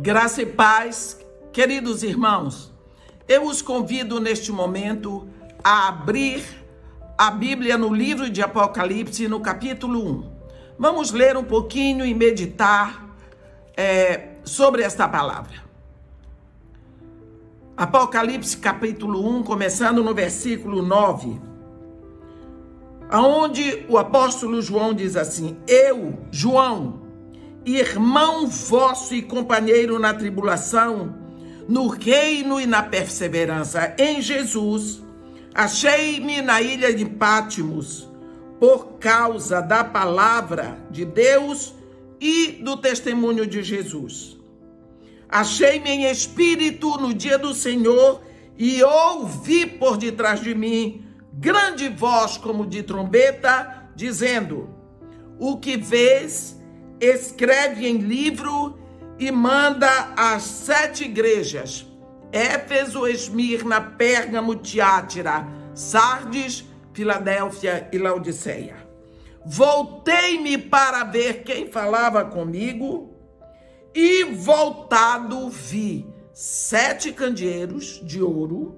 Graça e paz, queridos irmãos, eu os convido neste momento a abrir a Bíblia no livro de Apocalipse, no capítulo 1. Vamos ler um pouquinho e meditar é, sobre esta palavra. Apocalipse, capítulo 1, começando no versículo 9, aonde o apóstolo João diz assim: Eu, João, irmão vosso e companheiro na tribulação, no reino e na perseverança em Jesus, achei-me na ilha de Pátimos, por causa da palavra de Deus e do testemunho de Jesus. Achei-me em espírito no dia do Senhor e ouvi por detrás de mim grande voz como de trombeta, dizendo: O que vês escreve em livro e manda às sete igrejas: Éfeso, Esmirna, Pérgamo, Tiátira, Sardes, Filadélfia e Laodiceia. Voltei-me para ver quem falava comigo e voltado vi sete candeeiros de ouro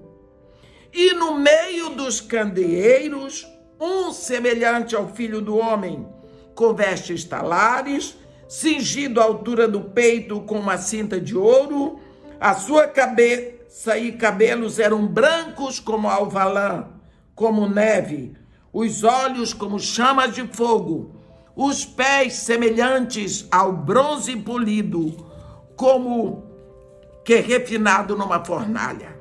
e no meio dos candeeiros um semelhante ao filho do homem com vestes talares, cingido à altura do peito com uma cinta de ouro, a sua cabeça e cabelos eram brancos como alvalã, como neve, os olhos como chamas de fogo, os pés semelhantes ao bronze polido, como que refinado numa fornalha.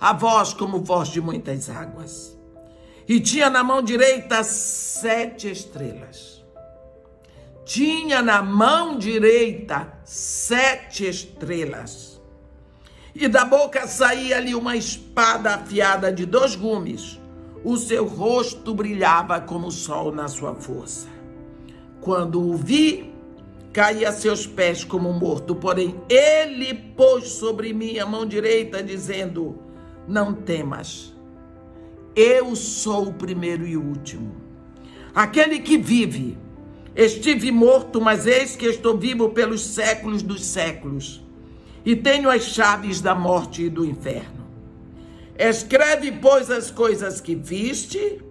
A voz como voz de muitas águas e tinha na mão direita sete estrelas. Tinha na mão direita sete estrelas. E da boca saía-lhe uma espada afiada de dois gumes. O seu rosto brilhava como o sol na sua força. Quando o vi, caí a seus pés como morto. Porém, ele pôs sobre mim a mão direita, dizendo: Não temas eu sou o primeiro e o último. Aquele que vive. Estive morto, mas eis que estou vivo pelos séculos dos séculos. E tenho as chaves da morte e do inferno. Escreve, pois, as coisas que viste,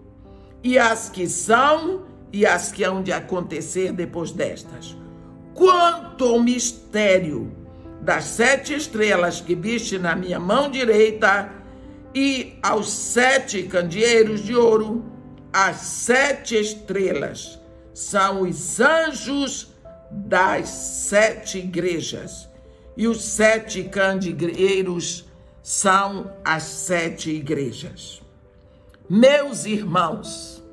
e as que são, e as que hão de acontecer depois destas. Quanto ao mistério das sete estrelas que viste na minha mão direita, e aos sete candeeiros de ouro, as sete estrelas são os anjos das sete igrejas, e os sete candeeiros são as sete igrejas. Meus irmãos,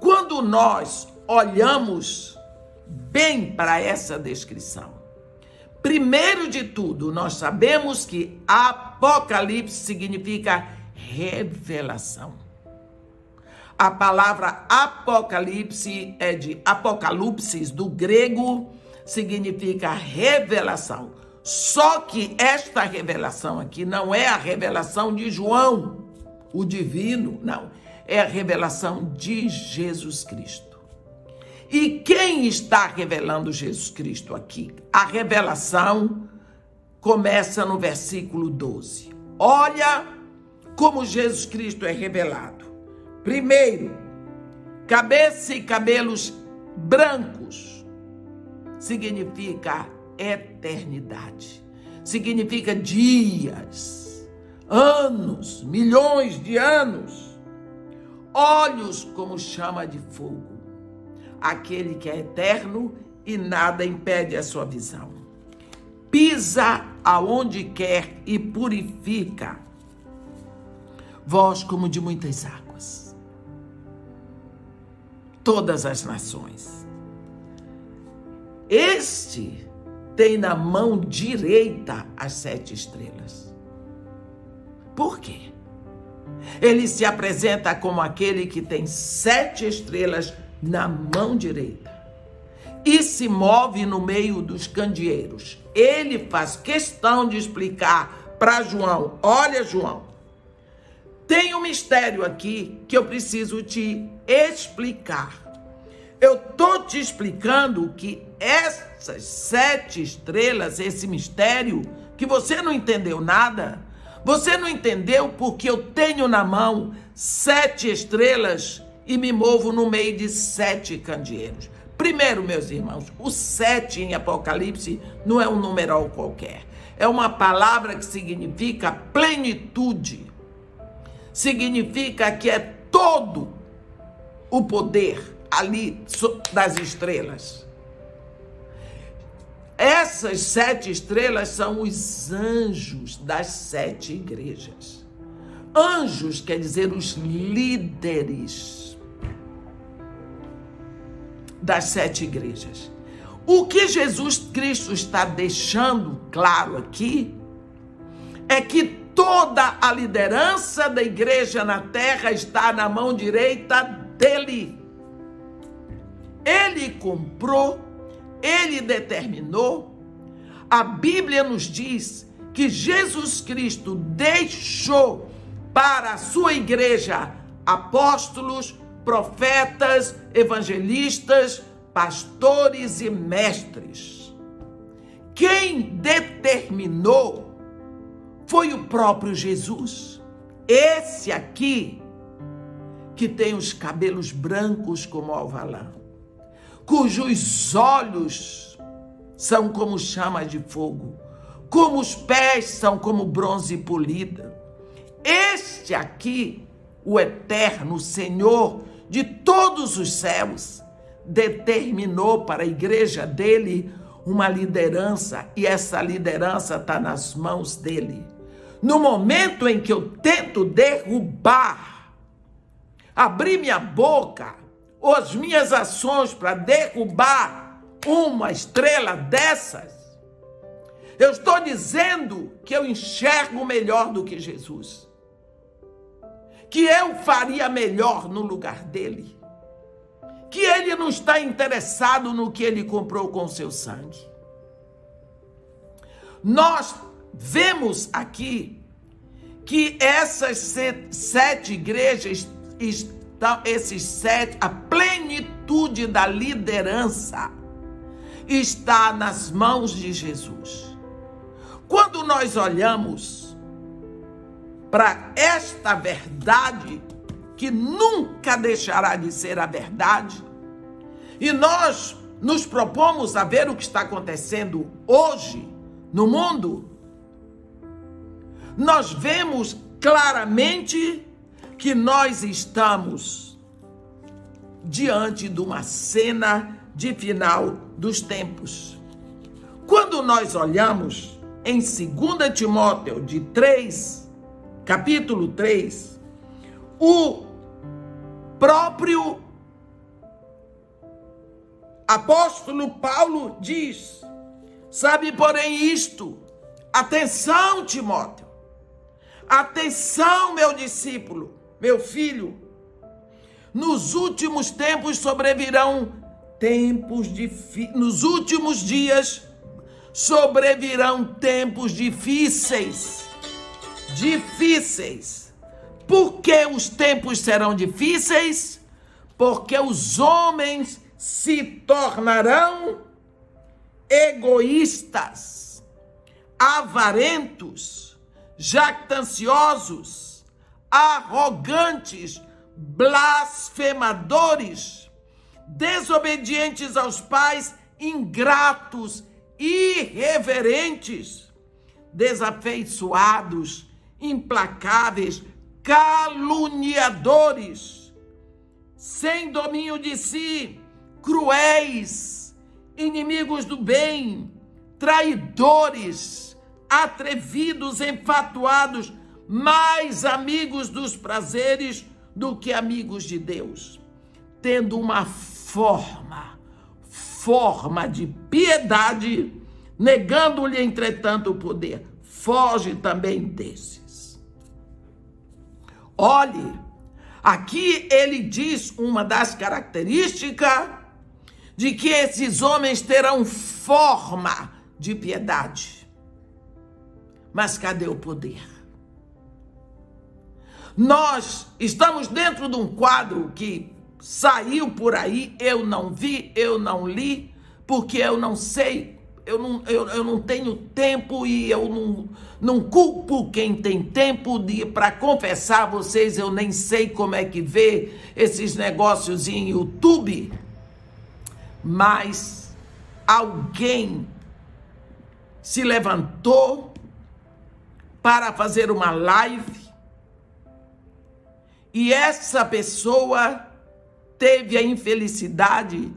quando nós olhamos bem para essa descrição, Primeiro de tudo, nós sabemos que Apocalipse significa revelação. A palavra Apocalipse é de Apocalipsis, do grego, significa revelação. Só que esta revelação aqui não é a revelação de João, o divino, não. É a revelação de Jesus Cristo. E quem está revelando Jesus Cristo aqui? A revelação começa no versículo 12. Olha como Jesus Cristo é revelado. Primeiro, cabeça e cabelos brancos significa eternidade. Significa dias, anos, milhões de anos. Olhos como chama de fogo aquele que é eterno e nada impede a sua visão. Pisa aonde quer e purifica, voz como de muitas águas. Todas as nações. Este tem na mão direita as sete estrelas. Por quê? Ele se apresenta como aquele que tem sete estrelas na mão direita e se move no meio dos candeeiros. Ele faz questão de explicar para João: olha, João, tem um mistério aqui que eu preciso te explicar. Eu tô te explicando que essas sete estrelas, esse mistério, que você não entendeu nada, você não entendeu porque eu tenho na mão sete estrelas e me movo no meio de sete candeeiros. Primeiro, meus irmãos, o sete em Apocalipse não é um numeral qualquer. É uma palavra que significa plenitude. Significa que é todo o poder ali das estrelas. Essas sete estrelas são os anjos das sete igrejas. Anjos quer dizer os líderes das sete igrejas. O que Jesus Cristo está deixando claro aqui é que toda a liderança da igreja na terra está na mão direita dele. Ele comprou, ele determinou. A Bíblia nos diz que Jesus Cristo deixou para a sua igreja apóstolos, profetas, evangelistas, pastores e mestres. Quem determinou foi o próprio Jesus. Esse aqui, que tem os cabelos brancos como alvalã, cujos olhos são como chamas de fogo, como os pés são como bronze polido. Este aqui, o eterno Senhor de todos os céus, determinou para a igreja dele uma liderança e essa liderança está nas mãos dele. No momento em que eu tento derrubar, abrir minha boca, ou as minhas ações para derrubar uma estrela dessas, eu estou dizendo que eu enxergo melhor do que Jesus. Que eu faria melhor no lugar dele que ele não está interessado no que ele comprou com seu sangue. Nós vemos aqui que essas sete igrejas estão, esses sete, a plenitude da liderança está nas mãos de Jesus. Quando nós olhamos para esta verdade que nunca deixará de ser a verdade. E nós nos propomos a ver o que está acontecendo hoje no mundo. Nós vemos claramente que nós estamos diante de uma cena de final dos tempos. Quando nós olhamos em 2 Timóteo de 3, capítulo 3, o próprio apóstolo Paulo diz: Sabe, porém, isto, atenção, Timóteo, atenção, meu discípulo, meu filho, nos últimos tempos sobrevirão tempos difíceis, nos últimos dias sobrevirão tempos difíceis, difíceis por que os tempos serão difíceis? Porque os homens se tornarão egoístas, avarentos, jactanciosos, arrogantes, blasfemadores, desobedientes aos pais, ingratos, irreverentes, desafeiçoados, implacáveis, caluniadores, sem domínio de si, cruéis, inimigos do bem, traidores, atrevidos, enfatuados, mais amigos dos prazeres do que amigos de Deus, tendo uma forma, forma de piedade, negando-lhe, entretanto, o poder. Foge também desse. Olhe, aqui ele diz uma das características de que esses homens terão forma de piedade. Mas cadê o poder? Nós estamos dentro de um quadro que saiu por aí, eu não vi, eu não li, porque eu não sei, eu não, eu, eu não tenho tempo e eu não, não culpo quem tem tempo para confessar a vocês, eu nem sei como é que vê esses negócios em YouTube, mas alguém se levantou para fazer uma live e essa pessoa teve a infelicidade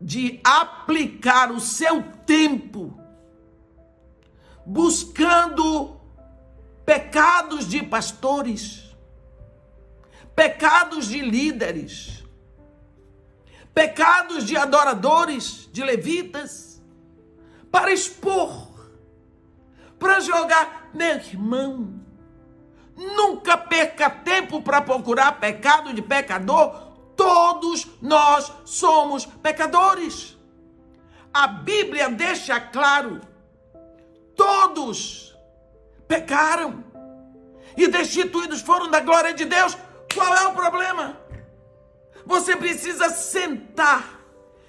de aplicar o seu tempo buscando pecados de pastores, pecados de líderes, pecados de adoradores, de levitas, para expor, para jogar, meu irmão. Nunca perca tempo para procurar pecado de pecador Todos nós somos pecadores. A Bíblia deixa claro: todos pecaram e destituídos foram da glória de Deus. Qual é o problema? Você precisa sentar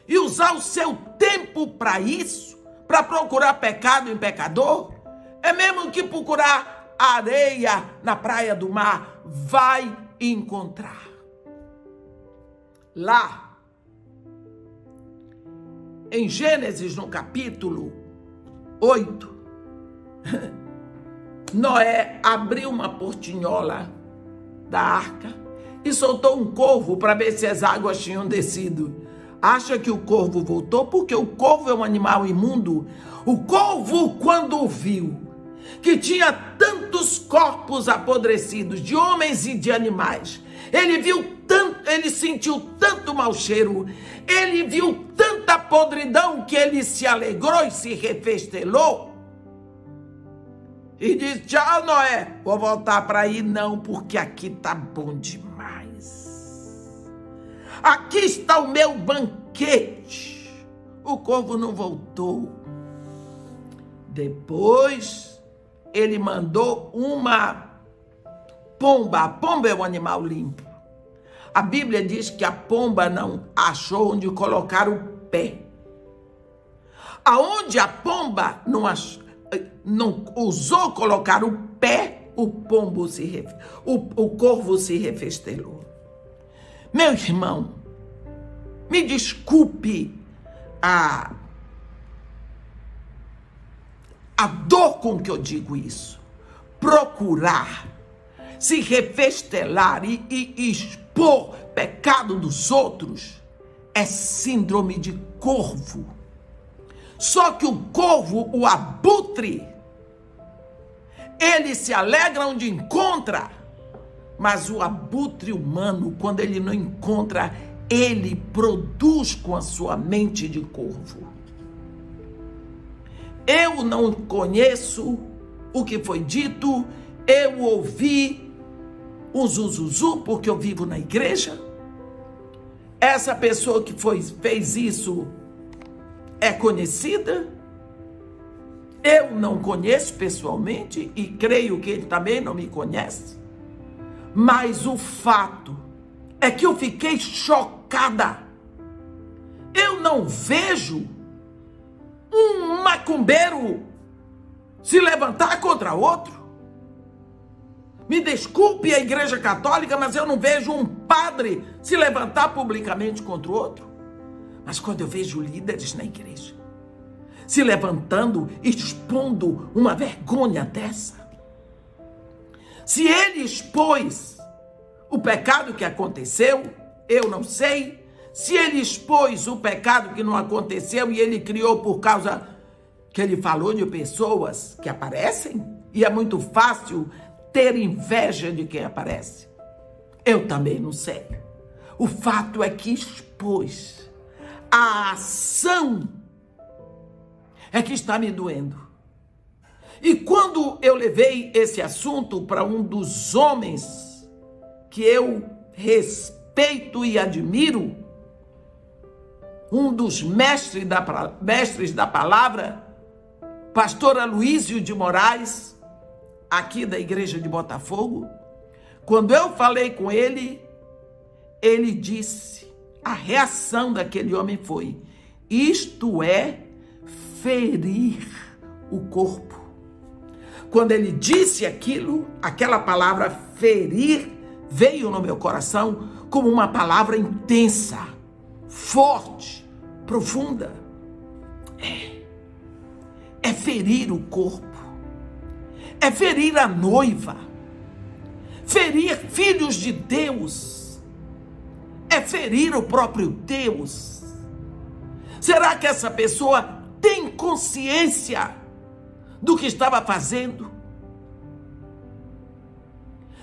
e usar o seu tempo para isso, para procurar pecado em pecador. É mesmo que procurar areia na praia do mar, vai encontrar lá em Gênesis, no capítulo 8, Noé abriu uma portinhola da arca e soltou um corvo para ver se as águas tinham descido. Acha que o corvo voltou? Porque o corvo é um animal imundo. O corvo, quando viu que tinha tantos corpos apodrecidos de homens e de animais, ele viu tanto, ele sentiu tanto mau cheiro, ele viu tanta podridão que ele se alegrou e se refestelou. E disse: Tchau, Noé, vou voltar para aí não, porque aqui tá bom demais. Aqui está o meu banquete. O corvo não voltou. Depois ele mandou uma pomba. A pomba é um animal limpo. A Bíblia diz que a pomba não achou onde colocar o pé. Aonde a pomba não, achou, não usou colocar o pé, o pombo se o, o corvo se refestelou. Meu irmão, me desculpe a a dor com que eu digo isso. Procurar se refestelar e, e expor pecado dos outros é síndrome de corvo. Só que o corvo, o abutre, ele se alegra onde encontra, mas o abutre humano, quando ele não encontra, ele produz com a sua mente de corvo. Eu não conheço o que foi dito, eu ouvi um zuzuzu porque eu vivo na igreja? Essa pessoa que foi, fez isso é conhecida? Eu não conheço pessoalmente e creio que ele também não me conhece. Mas o fato é que eu fiquei chocada. Eu não vejo um macumbeiro se levantar contra outro. Me desculpe a Igreja Católica, mas eu não vejo um padre se levantar publicamente contra o outro. Mas quando eu vejo líderes na igreja se levantando, expondo uma vergonha dessa, se ele expôs o pecado que aconteceu, eu não sei. Se ele expôs o pecado que não aconteceu e ele criou por causa que ele falou de pessoas que aparecem, e é muito fácil ter inveja de quem aparece? Eu também não sei. O fato é que expôs a ação é que está me doendo. E quando eu levei esse assunto para um dos homens que eu respeito e admiro, um dos mestres da, mestres da palavra, pastor Aloísio de Moraes, aqui da igreja de Botafogo, quando eu falei com ele, ele disse, a reação daquele homem foi: isto é ferir o corpo. Quando ele disse aquilo, aquela palavra ferir veio no meu coração como uma palavra intensa, forte, profunda. É, é ferir o corpo, é ferir a noiva, ferir filhos de Deus, é ferir o próprio Deus. Será que essa pessoa tem consciência do que estava fazendo?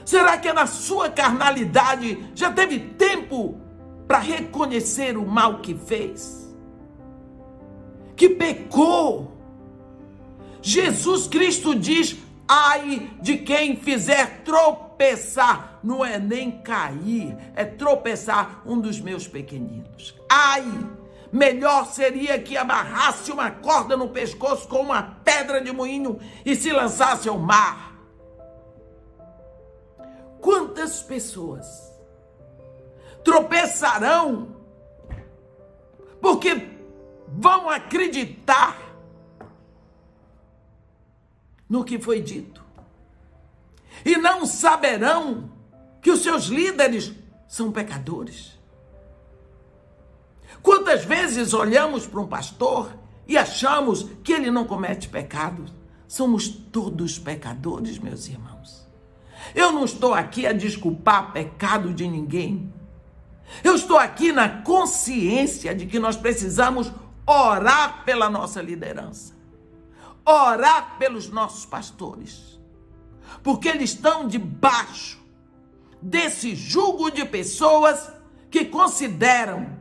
Será que na sua carnalidade já teve tempo para reconhecer o mal que fez? Que pecou? Jesus Cristo diz: ai de quem fizer tropeçar, não é nem cair, é tropeçar um dos meus pequeninos. Ai! Melhor seria que amarrasse uma corda no pescoço com uma pedra de moinho e se lançasse ao mar. Quantas pessoas tropeçarão porque vão acreditar no que foi dito e não saberão que os seus líderes são pecadores? Quantas vezes olhamos para um pastor e achamos que ele não comete pecados? Somos todos pecadores, meus irmãos. Eu não estou aqui a desculpar pecado de ninguém. Eu estou aqui na consciência de que nós precisamos orar pela nossa liderança, orar pelos nossos pastores, porque eles estão debaixo desse jugo de pessoas que consideram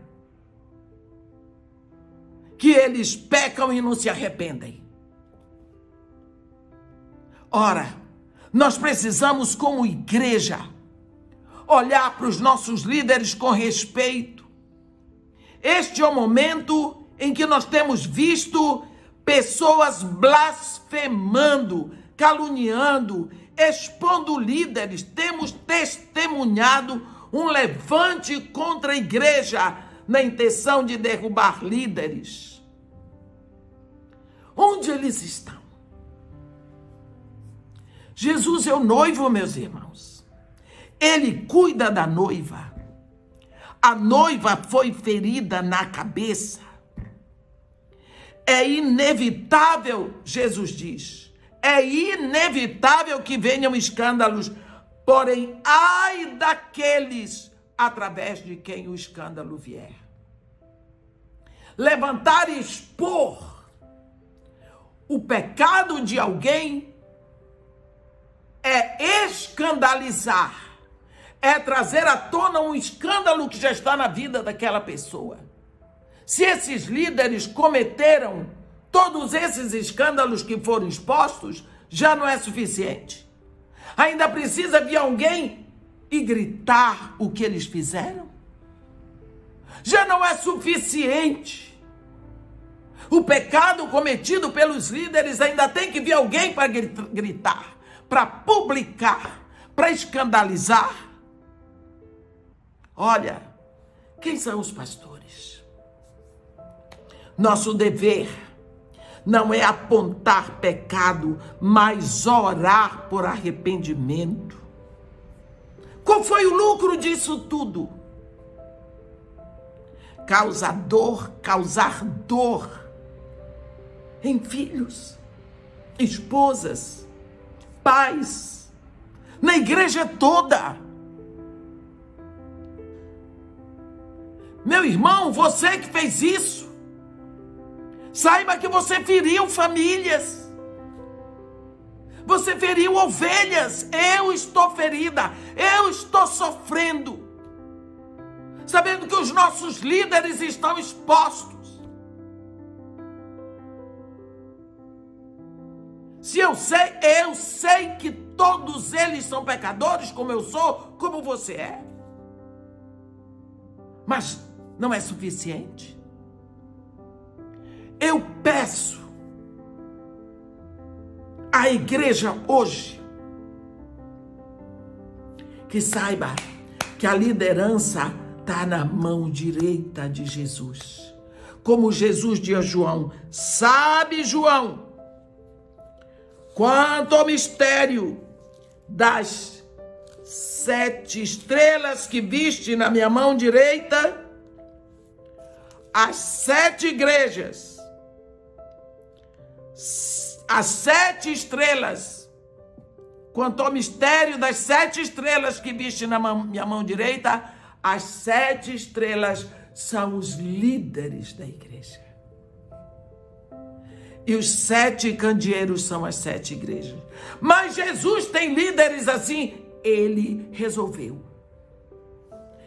que eles pecam e não se arrependem. Ora, nós precisamos, como igreja, olhar para os nossos líderes com respeito. Este é o momento em que nós temos visto pessoas blasfemando, caluniando, expondo líderes. Temos testemunhado um levante contra a igreja na intenção de derrubar líderes. Onde eles estão? Jesus é o noivo, meus irmãos. Ele cuida da noiva. A noiva foi ferida na cabeça. É inevitável, Jesus diz, é inevitável que venham escândalos, porém, ai daqueles através de quem o escândalo vier. Levantar e expor o pecado de alguém é escandalizar, é trazer à tona um escândalo que já está na vida daquela pessoa. Se esses líderes cometeram todos esses escândalos que foram expostos, já não é suficiente. Ainda precisa vir alguém e gritar o que eles fizeram? Já não é suficiente. O pecado cometido pelos líderes ainda tem que vir alguém para gritar, para publicar, para escandalizar. Olha, quem são os pastores? Nosso dever não é apontar pecado, mas orar por arrependimento. Qual foi o lucro disso tudo? Causar dor, causar dor em filhos, esposas, pais, na igreja toda. Meu irmão, você que fez isso, saiba que você feriu famílias. Você feriu ovelhas. Eu estou ferida. Eu estou sofrendo. Sabendo que os nossos líderes estão expostos. Se eu sei, eu sei que todos eles são pecadores, como eu sou, como você é. Mas não é suficiente. Eu peço a igreja hoje que saiba que a liderança está na mão direita de Jesus. Como Jesus diz a João: Sabe, João, quanto ao mistério das sete estrelas que viste na minha mão direita, as sete igrejas, as sete estrelas, quanto ao mistério das sete estrelas que viste na minha mão direita, as sete estrelas são os líderes da igreja. E os sete candeeiros são as sete igrejas. Mas Jesus tem líderes assim. Ele resolveu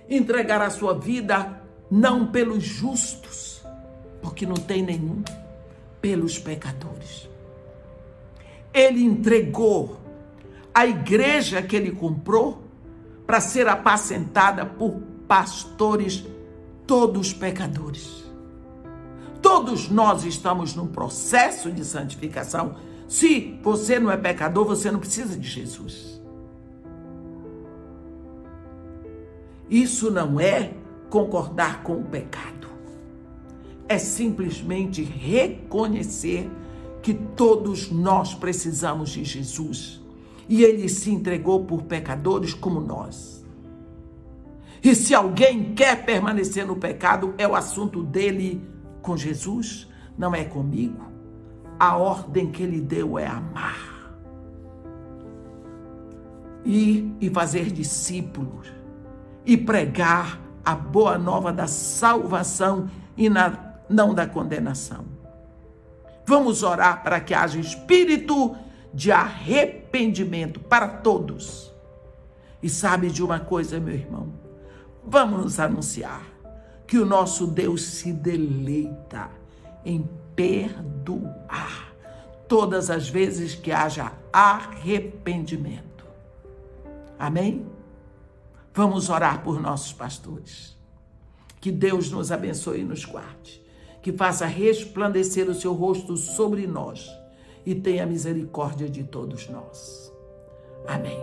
entregar a sua vida não pelos justos, porque não tem nenhum, pelos pecadores. Ele entregou a igreja que ele comprou para ser apacentada por pastores, todos pecadores. Todos nós estamos num processo de santificação. Se você não é pecador, você não precisa de Jesus. Isso não é concordar com o pecado. É simplesmente reconhecer que todos nós precisamos de Jesus. E ele se entregou por pecadores como nós. E se alguém quer permanecer no pecado, é o assunto dele com Jesus, não é comigo. A ordem que ele deu é amar. Ir e fazer discípulos e pregar a boa nova da salvação e na, não da condenação. Vamos orar para que haja espírito de arrependimento para todos. E sabe de uma coisa, meu irmão? Vamos anunciar que o nosso Deus se deleita em perdoar todas as vezes que haja arrependimento. Amém? Vamos orar por nossos pastores. Que Deus nos abençoe e nos guarde. Que faça resplandecer o seu rosto sobre nós e tenha misericórdia de todos nós. Amém.